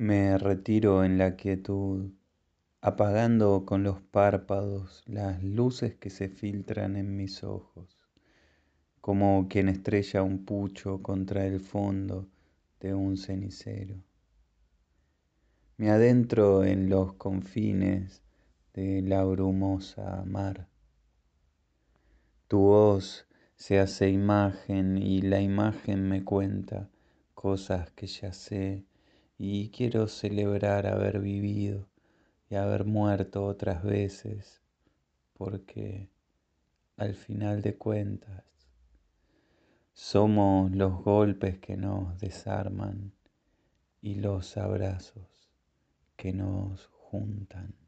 Me retiro en la quietud, apagando con los párpados las luces que se filtran en mis ojos, como quien estrella un pucho contra el fondo de un cenicero. Me adentro en los confines de la brumosa mar. Tu voz se hace imagen y la imagen me cuenta cosas que ya sé y quiero celebrar haber vivido y haber muerto otras veces, porque al final de cuentas somos los golpes que nos desarman y los abrazos que nos juntan.